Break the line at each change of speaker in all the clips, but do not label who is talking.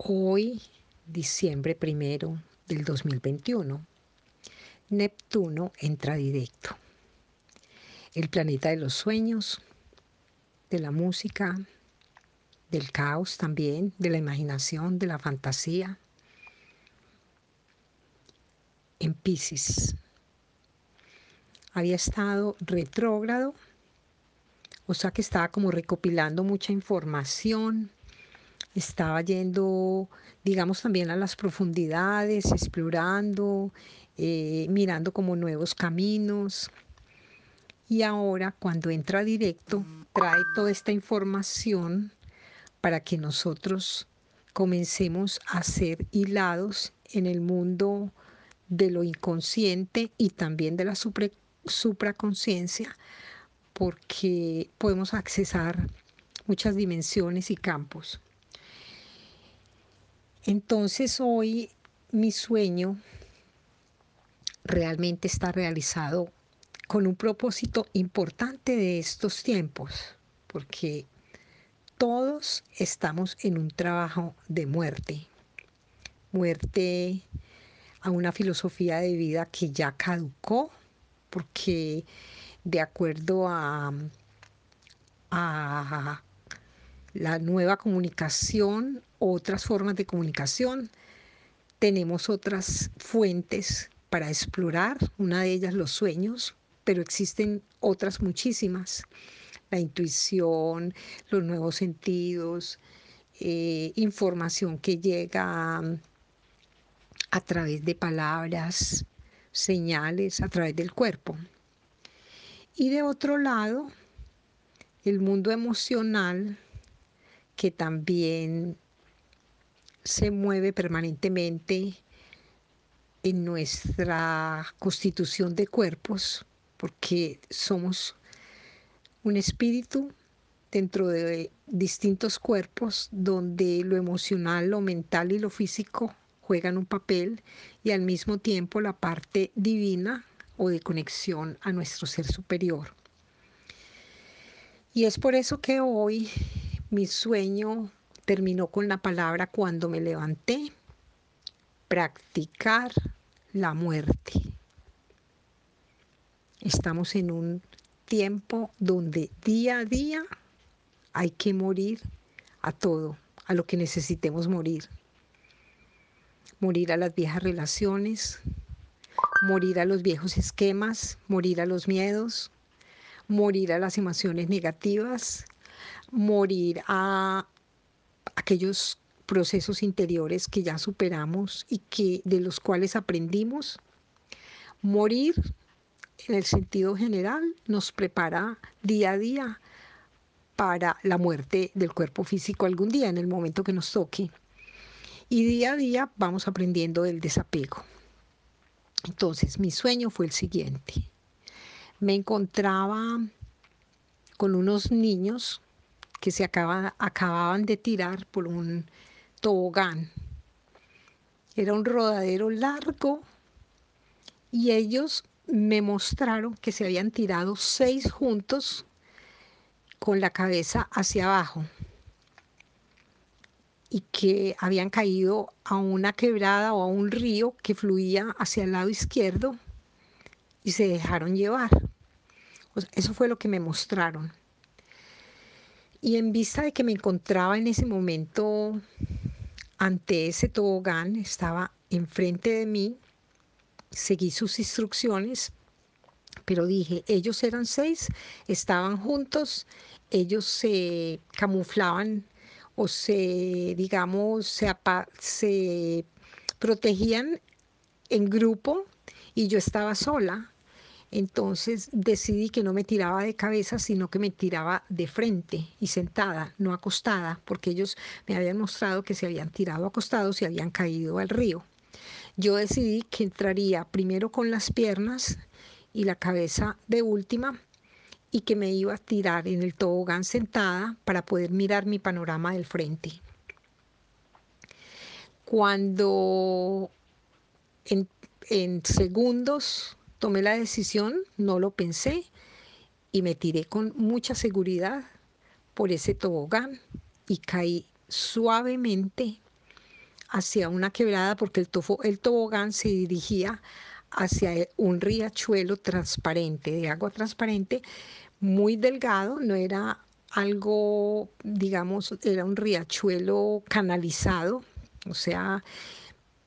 Hoy, diciembre primero del 2021, Neptuno entra directo. El planeta de los sueños, de la música, del caos también, de la imaginación, de la fantasía. En Pisces. Había estado retrógrado, o sea que estaba como recopilando mucha información estaba yendo, digamos, también a las profundidades, explorando, eh, mirando como nuevos caminos. Y ahora cuando entra directo, trae toda esta información para que nosotros comencemos a ser hilados en el mundo de lo inconsciente y también de la supraconciencia, porque podemos accesar muchas dimensiones y campos. Entonces hoy mi sueño realmente está realizado con un propósito importante de estos tiempos, porque todos estamos en un trabajo de muerte, muerte a una filosofía de vida que ya caducó, porque de acuerdo a, a la nueva comunicación, otras formas de comunicación. Tenemos otras fuentes para explorar, una de ellas los sueños, pero existen otras muchísimas. La intuición, los nuevos sentidos, eh, información que llega a través de palabras, señales, a través del cuerpo. Y de otro lado, el mundo emocional que también se mueve permanentemente en nuestra constitución de cuerpos, porque somos un espíritu dentro de distintos cuerpos donde lo emocional, lo mental y lo físico juegan un papel y al mismo tiempo la parte divina o de conexión a nuestro ser superior. Y es por eso que hoy mi sueño terminó con la palabra cuando me levanté, practicar la muerte. Estamos en un tiempo donde día a día hay que morir a todo, a lo que necesitemos morir. Morir a las viejas relaciones, morir a los viejos esquemas, morir a los miedos, morir a las emociones negativas, morir a aquellos procesos interiores que ya superamos y que de los cuales aprendimos. Morir en el sentido general nos prepara día a día para la muerte del cuerpo físico algún día, en el momento que nos toque. Y día a día vamos aprendiendo del desapego. Entonces, mi sueño fue el siguiente. Me encontraba con unos niños que se acababan de tirar por un tobogán. Era un rodadero largo y ellos me mostraron que se habían tirado seis juntos con la cabeza hacia abajo y que habían caído a una quebrada o a un río que fluía hacia el lado izquierdo y se dejaron llevar. eso fue lo que me mostraron. Y en vista de que me encontraba en ese momento ante ese tobogán, estaba enfrente de mí, seguí sus instrucciones, pero dije, ellos eran seis, estaban juntos, ellos se camuflaban o se, digamos, se, se protegían en grupo y yo estaba sola. Entonces decidí que no me tiraba de cabeza, sino que me tiraba de frente y sentada, no acostada, porque ellos me habían mostrado que se habían tirado acostados y habían caído al río. Yo decidí que entraría primero con las piernas y la cabeza de última y que me iba a tirar en el tobogán sentada para poder mirar mi panorama del frente. Cuando en, en segundos Tomé la decisión, no lo pensé y me tiré con mucha seguridad por ese tobogán y caí suavemente hacia una quebrada porque el, el tobogán se dirigía hacia un riachuelo transparente, de agua transparente, muy delgado, no era algo, digamos, era un riachuelo canalizado, o sea,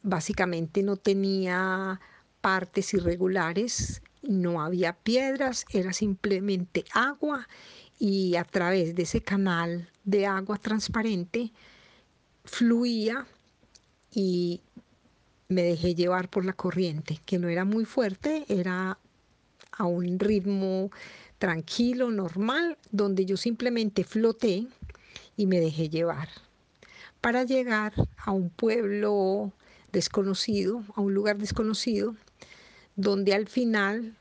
básicamente no tenía partes irregulares, no había piedras, era simplemente agua y a través de ese canal de agua transparente fluía y me dejé llevar por la corriente, que no era muy fuerte, era a un ritmo tranquilo, normal, donde yo simplemente floté y me dejé llevar. Para llegar a un pueblo desconocido, a un lugar desconocido, donde al final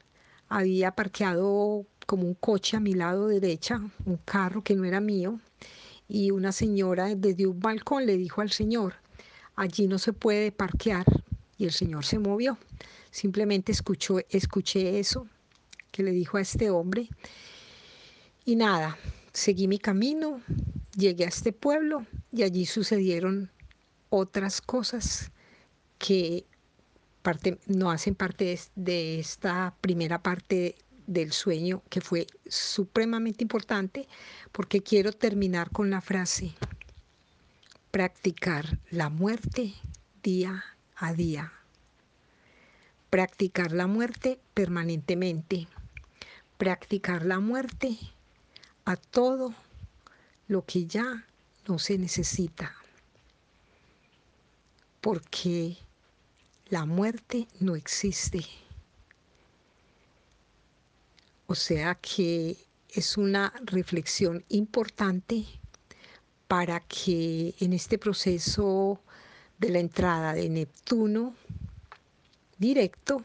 había parqueado como un coche a mi lado derecha, un carro que no era mío, y una señora desde un balcón le dijo al señor, allí no se puede parquear, y el señor se movió. Simplemente escuchó, escuché eso que le dijo a este hombre, y nada, seguí mi camino, llegué a este pueblo y allí sucedieron otras cosas que no hacen parte de, esta primera parte del sueño que fue supremamente importante porque quiero terminar con la frase, practicar la muerte día a día, practicar la muerte permanentemente, practicar la muerte a todo lo que ya no se necesita, porque la muerte no existe. O sea que es una reflexión importante para que en este proceso de la entrada de Neptuno directo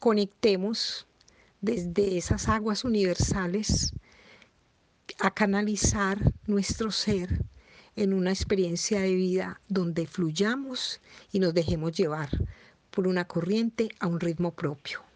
conectemos desde esas aguas universales a canalizar nuestro ser en una experiencia de vida donde fluyamos y nos dejemos llevar por una corriente a un ritmo propio.